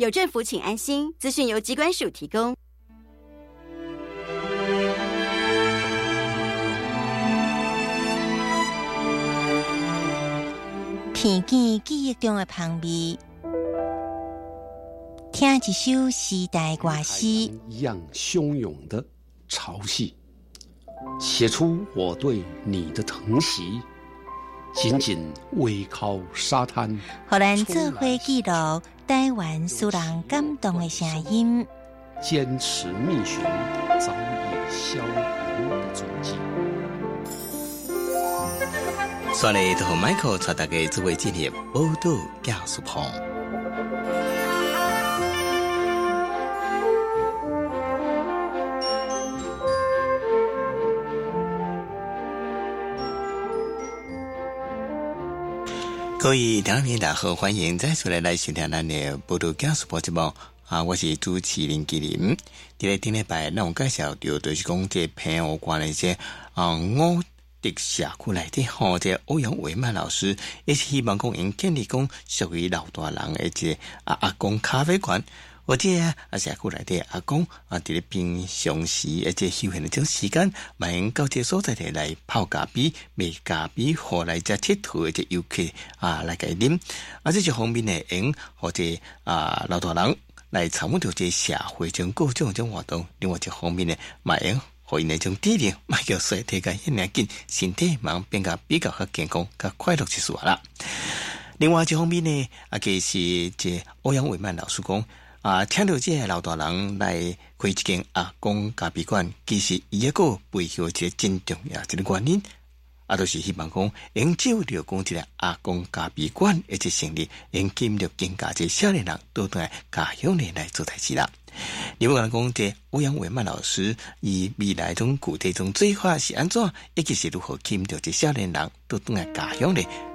有政府，请安心。资讯由机关署提供。片见记忆中的旁边，听一首时代歌诗，一样汹涌的潮汐，写出我对你的疼惜。紧紧偎靠沙滩，荷兰智慧记录台湾苏人感动的声音。坚持觅寻早已消亡的踪迹。Michael 带大家做为纪念报道教书棚。各位听众朋友，大家好，欢迎再次来来收听咱的报道讲述播节目啊！我是主持人吉林。今日顶礼拜，让我介绍到就是讲这朋友关的这啊，我的社区内底吼，这欧阳伟曼老师也是希望讲因建立讲属于老大人的这啊阿公咖啡馆。或者啊，啊社区内底阿公啊，伫咧平常时而且休闲的种时间，买用到这所在地来泡咖啡、卖咖啡，或来只铁佗的这游客啊来给啉。啊，这些方面呢，用或者啊老大人来参与到这社会中各种种活动。另外一方面呢，买用可以那种低龄买叫身体个一年紧，身体慢变个比较较健康、较快乐就是话啦。另外一方面呢，啊，其实这欧阳伟曼老师讲。啊，听到这老大人来开一间阿公咖啡馆，其实伊一个背后一个真重要一个原因，啊，就是希望讲，用酒了讲一个阿公咖啡馆，一直成立，用金了更加这少年人都在家乡里来做代志啦。你不讲讲这欧阳伟曼老师，以未来中具体中最快是安怎，以及是如何吸引到这少年人都在家乡里，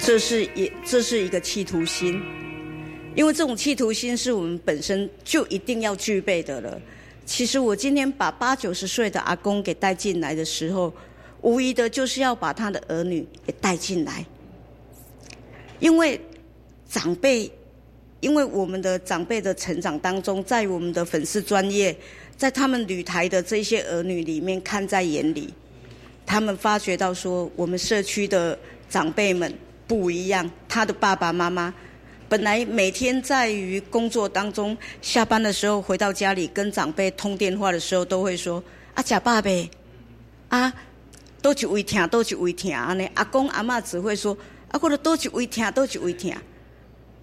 这是一，这是一个企图心。因为这种企图心是我们本身就一定要具备的了。其实我今天把八九十岁的阿公给带进来的时候，无疑的就是要把他的儿女也带进来，因为长辈，因为我们的长辈的成长当中，在我们的粉丝专业，在他们旅台的这些儿女里面看在眼里，他们发觉到说，我们社区的长辈们不一样，他的爸爸妈妈。本来每天在于工作当中，下班的时候回到家里跟长辈通电话的时候，都会说：“啊，假爸呗，啊，都去胃疼，都去胃疼啊！”呢，阿公阿嬷只会说：“啊，或者都去胃疼，都去胃疼。”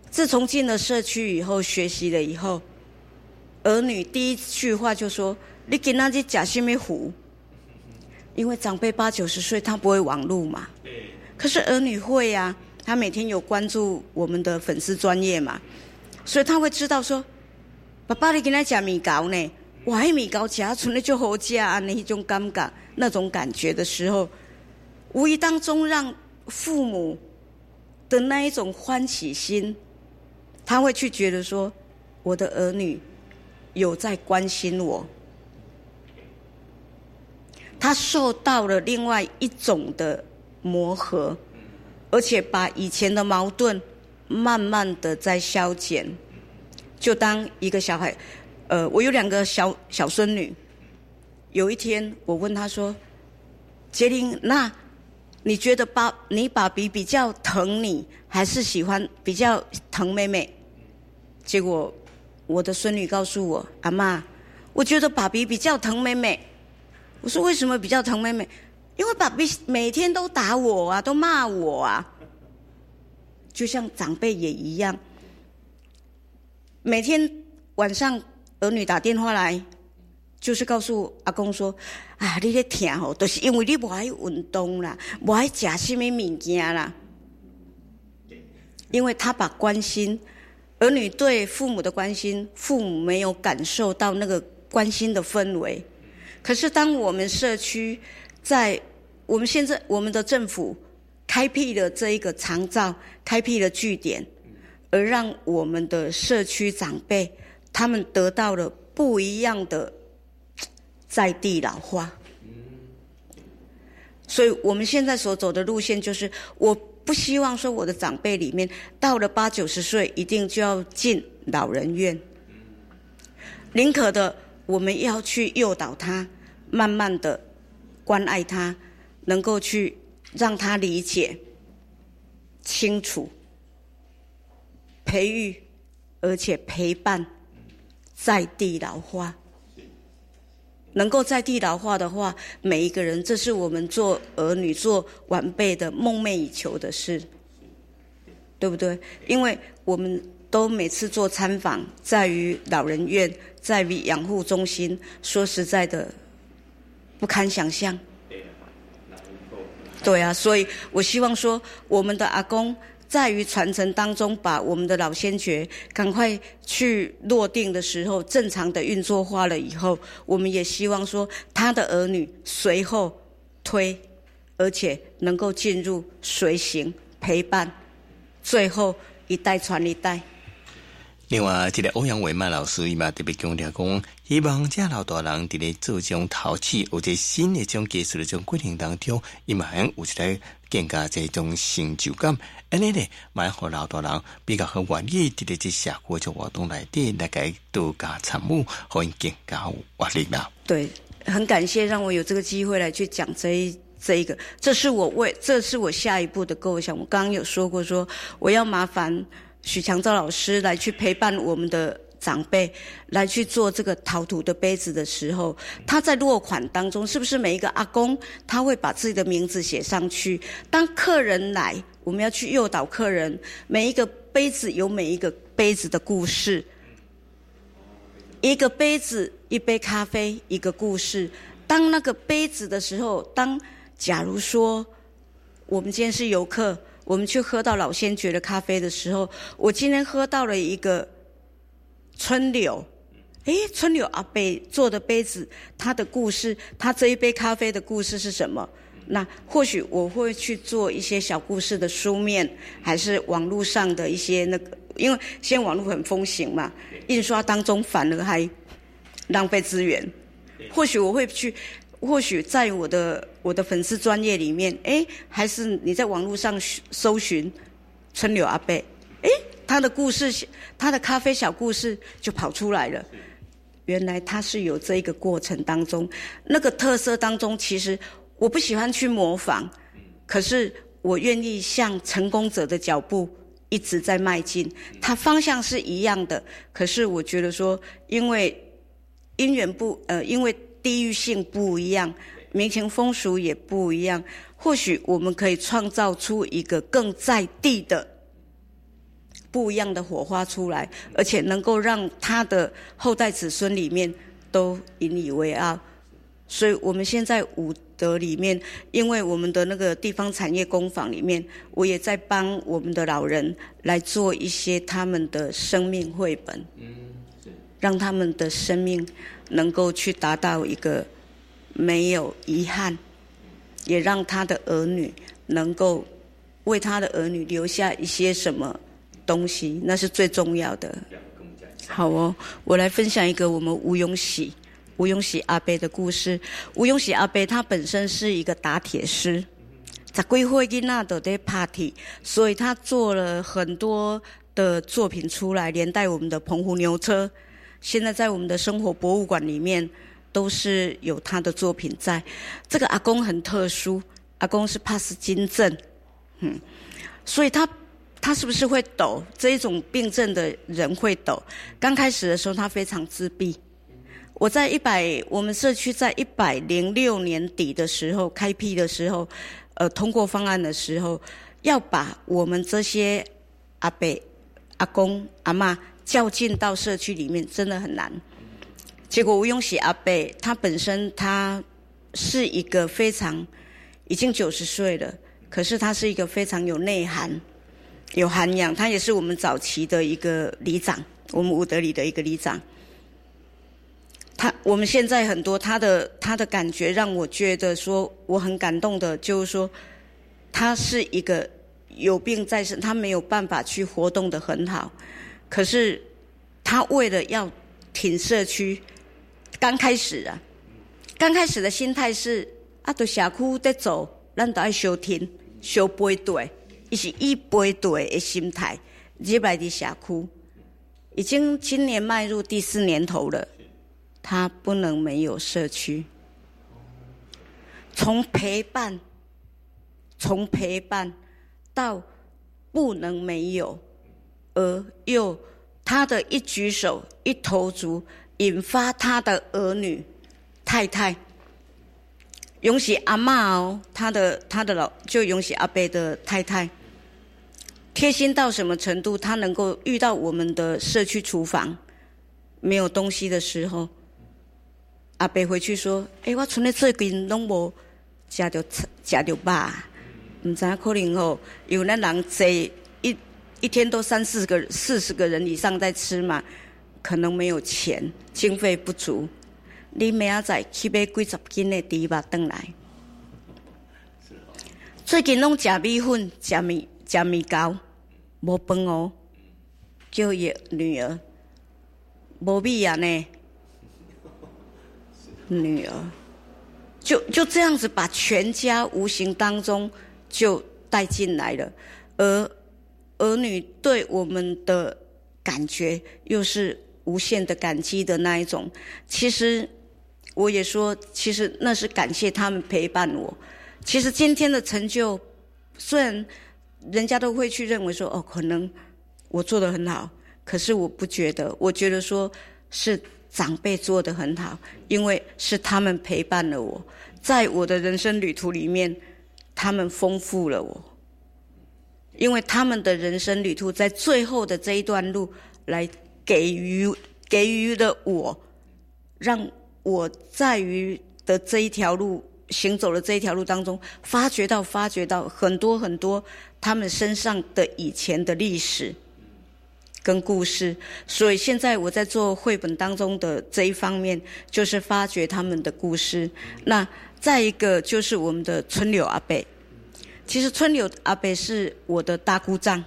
自从进了社区以后，学习了以后，儿女第一句话就说：“你给那些假什么糊？”因为长辈八九十岁，他不会网路嘛。可是儿女会呀、啊。他每天有关注我们的粉丝专业嘛，所以他会知道说，爸爸你跟他讲米糕呢，我还米糕吃，纯的就好吃啊，那一种尴尬那种感觉的时候，无意当中让父母的那一种欢喜心，他会去觉得说，我的儿女有在关心我，他受到了另外一种的磨合。而且把以前的矛盾慢慢的在消减，就当一个小孩，呃，我有两个小小孙女。有一天，我问她说：“杰林，那你觉得爸你爸比比较疼你，还是喜欢比较疼妹妹？”结果我的孙女告诉我：“阿妈，我觉得爸比比较疼妹妹。”我说：“为什么比较疼妹妹？”因为爸比每天都打我啊，都骂我啊，就像长辈也一样。每天晚上儿女打电话来，就是告诉阿公说：“啊，你咧疼吼，都、就是因为你不爱运动啦，不爱食什么物件啦。”因为他把关心儿女对父母的关心，父母没有感受到那个关心的氛围。可是当我们社区，在我们现在，我们的政府开辟了这一个长照，开辟了据点，而让我们的社区长辈他们得到了不一样的在地老化。所以我们现在所走的路线就是，我不希望说我的长辈里面到了八九十岁一定就要进老人院，宁可的我们要去诱导他，慢慢的。关爱他，能够去让他理解清楚，培育而且陪伴在地老化。能够在地老化的话，每一个人，这是我们做儿女、做晚辈的梦寐以求的事，对不对？因为我们都每次做参访，在于老人院，在于养护中心。说实在的。不堪想象，对啊，所以我希望说，我们的阿公在于传承当中，把我们的老先觉赶快去落定的时候，正常的运作化了以后，我们也希望说，他的儿女随后推，而且能够进入随行陪伴，最后一代传一代。另外，这个欧阳伟曼老师伊嘛特别强调讲，希望这老大人伫咧做这种陶器或者新的这种技术的种过程当中，伊嘛有一个更加这种成就感。安尼咧，蛮好老大人比较好愿意伫咧这社会这活动内底来个多加参与，可以更加有活力啦。对，很感谢让我有这个机会来去讲这一这一个，这是我为这是我下一步的构想。我刚刚有说过，说我要麻烦。许强照老师来去陪伴我们的长辈，来去做这个陶土的杯子的时候，他在落款当中，是不是每一个阿公他会把自己的名字写上去？当客人来，我们要去诱导客人，每一个杯子有每一个杯子的故事，一个杯子，一杯咖啡，一个故事。当那个杯子的时候，当假如说我们今天是游客，我们去喝到老先觉的咖啡的时候，我今天喝到了一个春柳，诶，春柳阿贝做的杯子，它的故事，它这一杯咖啡的故事是什么？那或许我会去做一些小故事的书面，还是网络上的一些那个，因为现在网络很风行嘛，印刷当中反而还浪费资源。或许我会去，或许在我的我的粉丝专业里面，哎，还是你在网络上搜寻春柳阿贝，哎，他的故事，他的咖啡小故事就跑出来了。原来他是有这一个过程当中，那个特色当中，其实我不喜欢去模仿，可是我愿意向成功者的脚步一直在迈进。他方向是一样的，可是我觉得说，因为因缘不呃，因为地域性不一样，民情风俗也不一样，或许我们可以创造出一个更在地的。不一样的火花出来，而且能够让他的后代子孙里面都引以为傲。所以，我们现在武德里面，因为我们的那个地方产业工坊里面，我也在帮我们的老人来做一些他们的生命绘本，嗯，让他们的生命能够去达到一个没有遗憾，也让他的儿女能够为他的儿女留下一些什么。东西那是最重要的。好哦，我来分享一个我们吴永喜、吴永喜阿伯的故事。吴永喜阿伯他本身是一个打铁师，在规会金那的 party，所以他做了很多的作品出来，连带我们的澎湖牛车，现在在我们的生活博物馆里面都是有他的作品在。这个阿公很特殊，阿公是帕斯金症，嗯，所以他。他是不是会抖？这一种病症的人会抖。刚开始的时候，他非常自闭。我在一百，我们社区在一百零六年底的时候开辟的时候，呃，通过方案的时候，要把我们这些阿伯、阿公、阿妈叫进到社区里面，真的很难。结果吴永喜阿伯，他本身他是一个非常已经九十岁了，可是他是一个非常有内涵。有涵养，他也是我们早期的一个里长，我们武德里的一个里长。他我们现在很多他的他的感觉让我觉得说我很感动的，就是说他是一个有病在身，他没有办法去活动的很好，可是他为了要挺社区，刚开始啊，刚开始的心态是啊，到社区在走，咱都爱收听、收背对。伊是一背对的心态入来的社区，已经今年迈入第四年头了。他不能没有社区，从陪伴，从陪伴到不能没有，而又他的一举手一投足，引发他的儿女、太太。永喜阿妈哦，他的他的老就永喜阿伯的太太，贴心到什么程度？他能够遇到我们的社区厨房没有东西的时候，阿伯回去说：“哎，我存咧最近拢无食着吃食着饱，唔知可能吼有那人济一天都三四个四十个人以上在吃嘛，可能没有钱，经费不足。”你明仔载去买几十斤的猪肉回来？最近拢食米粉、食米、食米糕，无饭哦。叫伊女儿无米啊呢？女儿就就这样子把全家无形当中就带进来了，而儿女对我们的感觉又是无限的感激的那一种。其实。我也说，其实那是感谢他们陪伴我。其实今天的成就，虽然人家都会去认为说，哦，可能我做的很好，可是我不觉得。我觉得说是长辈做的很好，因为是他们陪伴了我，在我的人生旅途里面，他们丰富了我。因为他们的人生旅途在最后的这一段路，来给予。给予了我，让我在于的这一条路行走的这一条路当中，发掘到发掘到很多很多他们身上的以前的历史跟故事。所以现在我在做绘本当中的这一方面，就是发掘他们的故事。那再一个就是我们的春柳阿贝，其实春柳阿伯是我的大姑丈。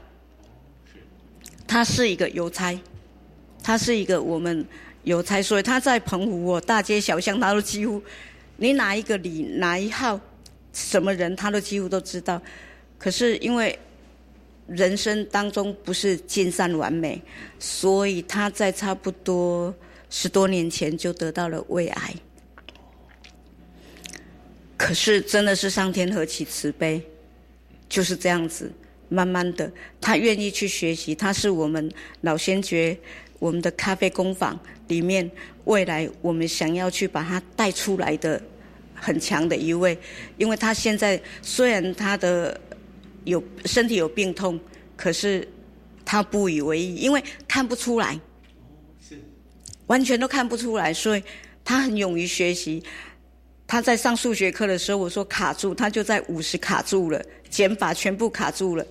他是一个邮差，他是一个我们邮差，所以他在澎湖哦，大街小巷他都几乎，你哪一个里哪一号，什么人他都几乎都知道。可是因为人生当中不是尽善完美，所以他在差不多十多年前就得到了胃癌。可是真的是上天何其慈悲，就是这样子。慢慢的，他愿意去学习。他是我们老先觉，我们的咖啡工坊里面未来我们想要去把他带出来的很强的一位。因为他现在虽然他的有身体有病痛，可是他不以为意，因为看不出来，完全都看不出来，所以他很勇于学习。他在上数学课的时候，我说卡住，他就在五十卡住了，减法全部卡住了。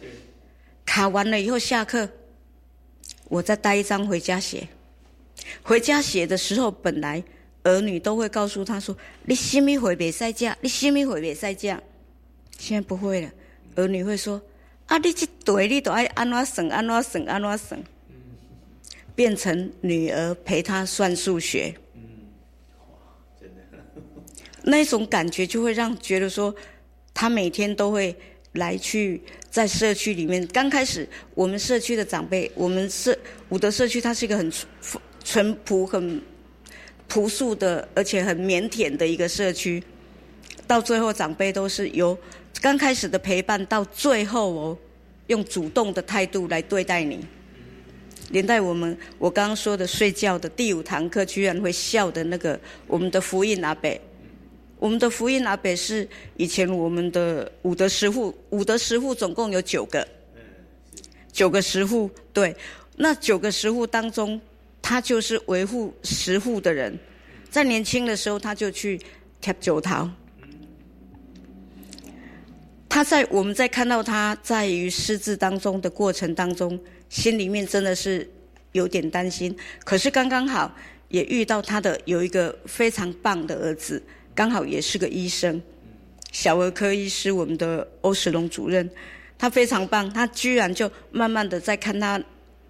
卡完了以后下课，我再带一张回家写。回家写的时候，本来儿女都会告诉他说：“你什么会别赛架？你什么会别赛架？”现在不会了，儿女会说：“啊，你这对你都爱安怎省，安怎省，安怎省。”变成女儿陪他算数学。那种感觉就会让觉得说，他每天都会来去在社区里面。刚开始我们社区的长辈，我们社武德社区，它是一个很淳朴、很朴素的，而且很腼腆的一个社区。到最后，长辈都是由刚开始的陪伴，到最后哦，用主动的态度来对待你。连带我们我刚刚说的睡觉的第五堂课，居然会笑的那个我们的福音阿伯。我们的福音阿北是以前我们的五德十户，五德十户总共有九个，九个十户，对，那九个十户当中，他就是维护十户的人，在年轻的时候他就去贴九桃，他在我们在看到他在于失智当中的过程当中，心里面真的是有点担心，可是刚刚好也遇到他的有一个非常棒的儿子。刚好也是个医生，小儿科医师，我们的欧石龙主任，他非常棒，他居然就慢慢的在看他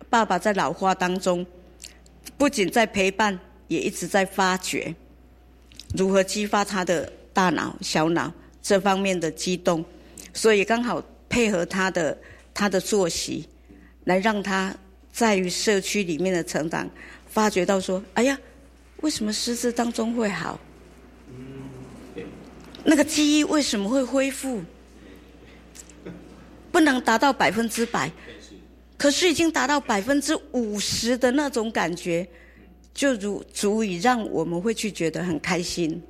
爸爸在老化当中，不仅在陪伴，也一直在发掘如何激发他的大脑、小脑这方面的激动，所以刚好配合他的他的作息，来让他在于社区里面的成长，发觉到说，哎呀，为什么失智当中会好？那个记忆为什么会恢复？不能达到百分之百，可是已经达到百分之五十的那种感觉，就如足以让我们会去觉得很开心。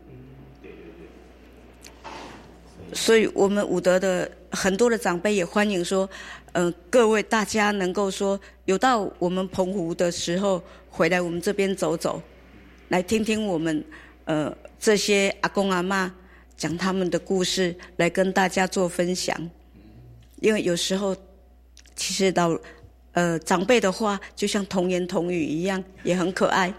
所以我们武德的很多的长辈也欢迎说，嗯，各位大家能够说有到我们澎湖的时候，回来我们这边走走，来听听我们呃这些阿公阿妈。讲他们的故事来跟大家做分享，因为有时候其实到呃长辈的话，就像童言童语一样，也很可爱。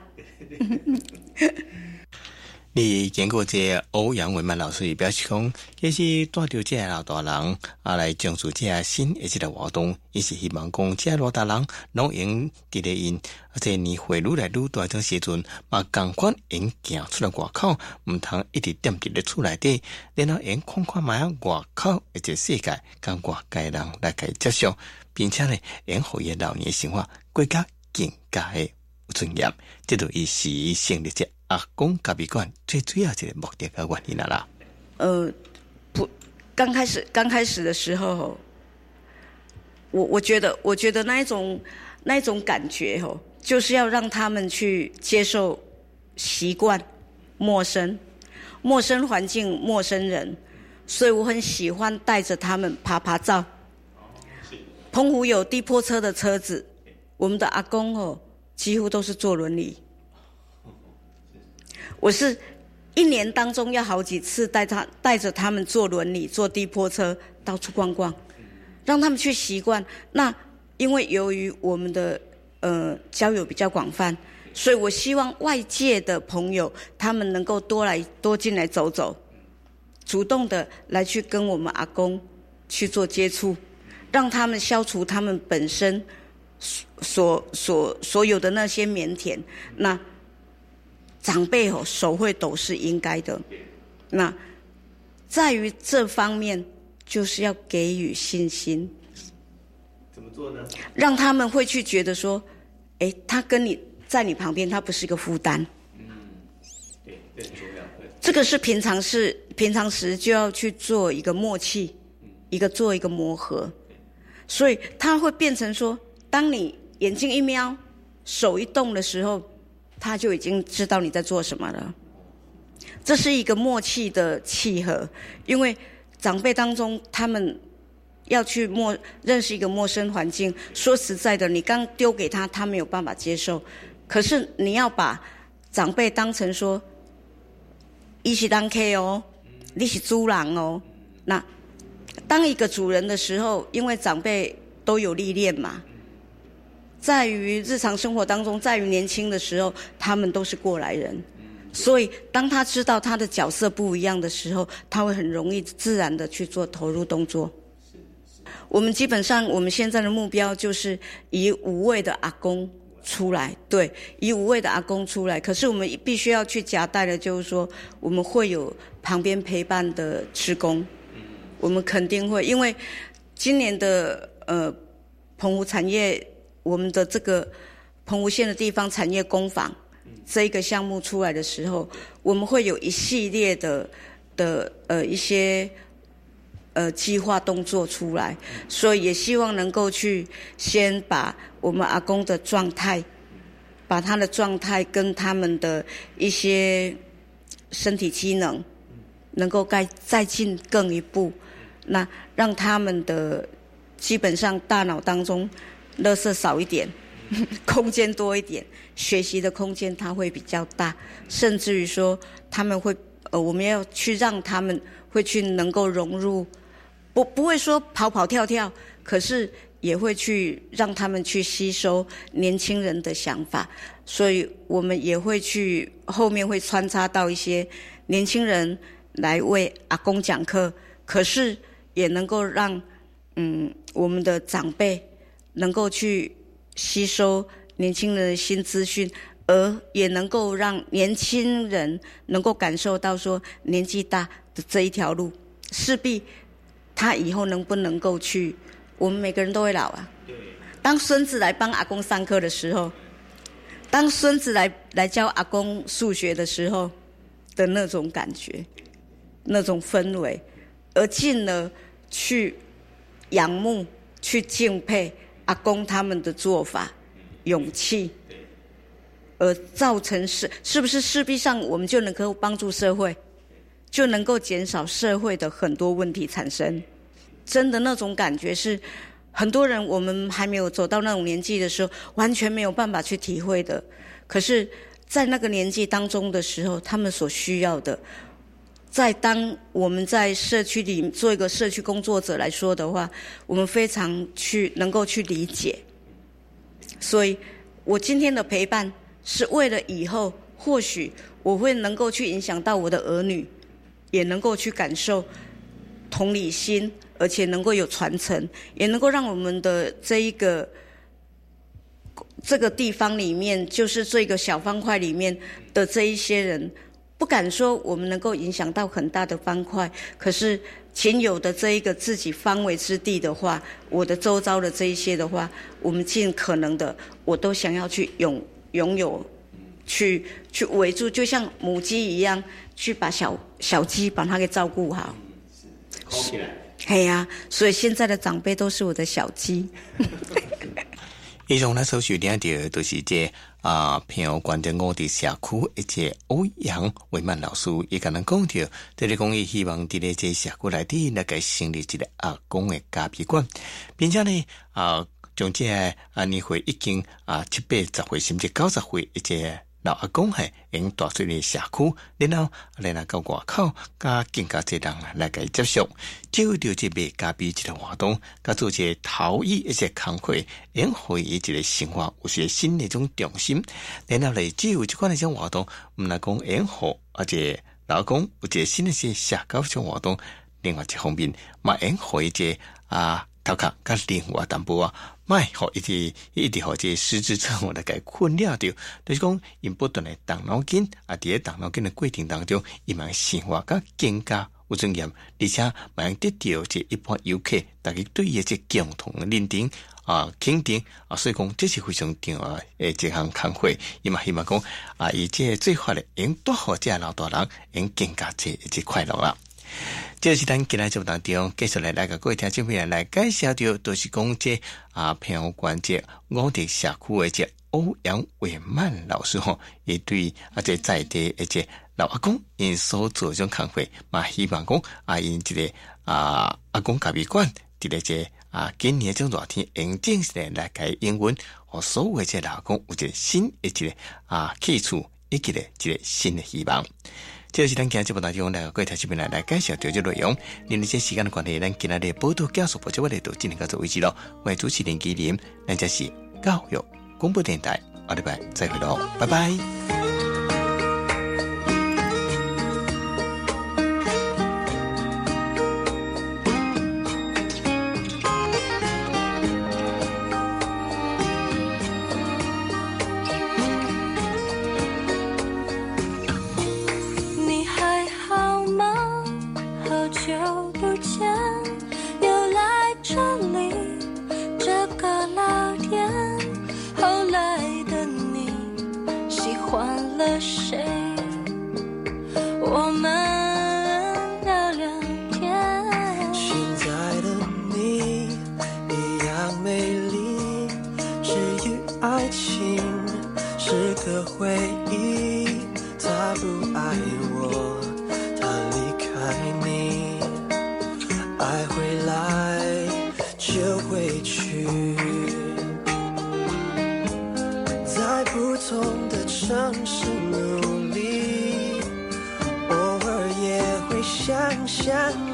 你见过这欧阳文曼老师表示讲，这是带着这老大人啊来讲述这新一这个活动，伊是希望讲这老大人能用伫咧因，而且你会愈来愈大种时阵，嘛赶快因行出来外口，毋通一直踮伫咧厝内底，然后因看看卖外口一个世界，跟外界人来去接受，并且呢，因互伊老年生活过较更加的尊严，这就伊是成立者。阿，公咖啡馆最主要个目的和原因啦。呃，不，刚开始刚开始的时候，我我觉得，我觉得那一种那一种感觉哦，就是要让他们去接受习惯陌生陌生环境、陌生人，所以我很喜欢带着他们爬爬照。澎湖有地坡车的车子，我们的阿公哦，几乎都是坐轮椅。我是一年当中要好几次带他带着他们坐轮椅、坐地坡车到处逛逛，让他们去习惯。那因为由于我们的呃交友比较广泛，所以我希望外界的朋友他们能够多来多进来走走，主动的来去跟我们阿公去做接触，让他们消除他们本身所所所有的那些腼腆。那长辈哦手会抖是应该的，那在于这方面就是要给予信心。怎么做呢？让他们会去觉得说，哎，他跟你在你旁边，他不是一个负担。嗯对，这很重要。对，这个是平常是平常时就要去做一个默契，一个做一个磨合，所以他会变成说，当你眼睛一瞄，手一动的时候，他就已经知道你在做什么了。这是一个默契的契合，因为长辈当中他们要去陌认识一个陌生环境，说实在的，你刚丢给他，他没有办法接受。可是你要把长辈当成说，一起当 K 哦，你是猪狼哦。那当一个主人的时候，因为长辈都有历练嘛，在于日常生活当中，在于年轻的时候，他们都是过来人。所以，当他知道他的角色不一样的时候，他会很容易自然的去做投入动作。我们基本上，我们现在的目标就是以五位的阿公出来，对，以五位的阿公出来。可是我们必须要去夹带的，就是说，我们会有旁边陪伴的职工，我们肯定会，因为今年的呃澎湖产业，我们的这个澎湖县的地方产业工坊这一个项目出来的时候，我们会有一系列的的呃一些。呃，计划动作出来，所以也希望能够去先把我们阿公的状态，把他的状态跟他们的一些身体机能，能够再再进更一步，那让他们的基本上大脑当中，垃圾少一点，空间多一点，学习的空间它会比较大，甚至于说他们会呃，我们要去让他们会去能够融入。不不会说跑跑跳跳，可是也会去让他们去吸收年轻人的想法，所以我们也会去后面会穿插到一些年轻人来为阿公讲课，可是也能够让嗯我们的长辈能够去吸收年轻人的新资讯，而也能够让年轻人能够感受到说年纪大的这一条路势必。他以后能不能够去？我们每个人都会老啊。当孙子来帮阿公上课的时候，当孙子来来教阿公数学的时候的那种感觉、那种氛围，而进而去仰慕、去敬佩阿公他们的做法、勇气，而造成是是不是势必上我们就能够帮助社会？就能够减少社会的很多问题产生。真的那种感觉是，很多人我们还没有走到那种年纪的时候，完全没有办法去体会的。可是，在那个年纪当中的时候，他们所需要的，在当我们在社区里做一个社区工作者来说的话，我们非常去能够去理解。所以我今天的陪伴是为了以后，或许我会能够去影响到我的儿女。也能够去感受同理心，而且能够有传承，也能够让我们的这一个这个地方里面，就是这个小方块里面的这一些人，不敢说我们能够影响到很大的方块，可是仅有的这一个自己方围之地的话，我的周遭的这一些的话，我们尽可能的，我都想要去拥拥有，去去围住，就像母鸡一样。去把小小鸡把它给照顾好，起来。嘿呀，所以现在的长辈都是我的小鸡。以上呢，所收听到都是这啊，朋友关注我的社区，一个欧阳伟曼老师也跟咱讲着，这里讲伊希望伫咧这社区内底那个成立一个阿公诶咖啡馆，并且呢啊，从这啊年会已经啊七八十岁甚至九十岁一个。老阿公系用大水的社区，然后来那到外口，加更加多人来给接受，就着这个加比这个活动，加做这陶艺一些康会，用会一个生活有些新的一种重心，然后来只有这款的种活动，唔来讲用好，而且老公有些新的些社交种活动，另外一方面，嘛用会一个啊。头壳甲另外淡薄啊，卖互一直一直互这失智症我来给困扰着，就是讲因不断的动脑筋啊，伫咧动脑筋的过程当中，伊嘛生活甲更加有尊严，而且嘛得到这一般游客大家对伊这共同的认定啊肯定啊，所以讲这是非常重要诶一项康会，伊嘛希望讲啊，以这最快的用多好这老大人用更加这这快乐啊。这是咱今日节目当中，继续来来个各位听众朋友来介绍到，都是讲这啊，平遥关这我的社区的这欧阳伟曼老师吼，也对啊这在地而且老阿公因所做种康会，嘛希望讲啊因这个啊阿公咖啡馆，伫咧这啊今年种热天，用正式来来改英文，和所有这老公有个新一个啊去处，一个咧一个新的希望。这是咱今日节目当中来各位听众来来介绍这些内容。因为这时间的关系，咱今日的报道结束播这我哋都进行到做为止咯。我主持人纪念，咱这是教育广播电台，下礼拜再会咯，拜拜。了谁？我们是。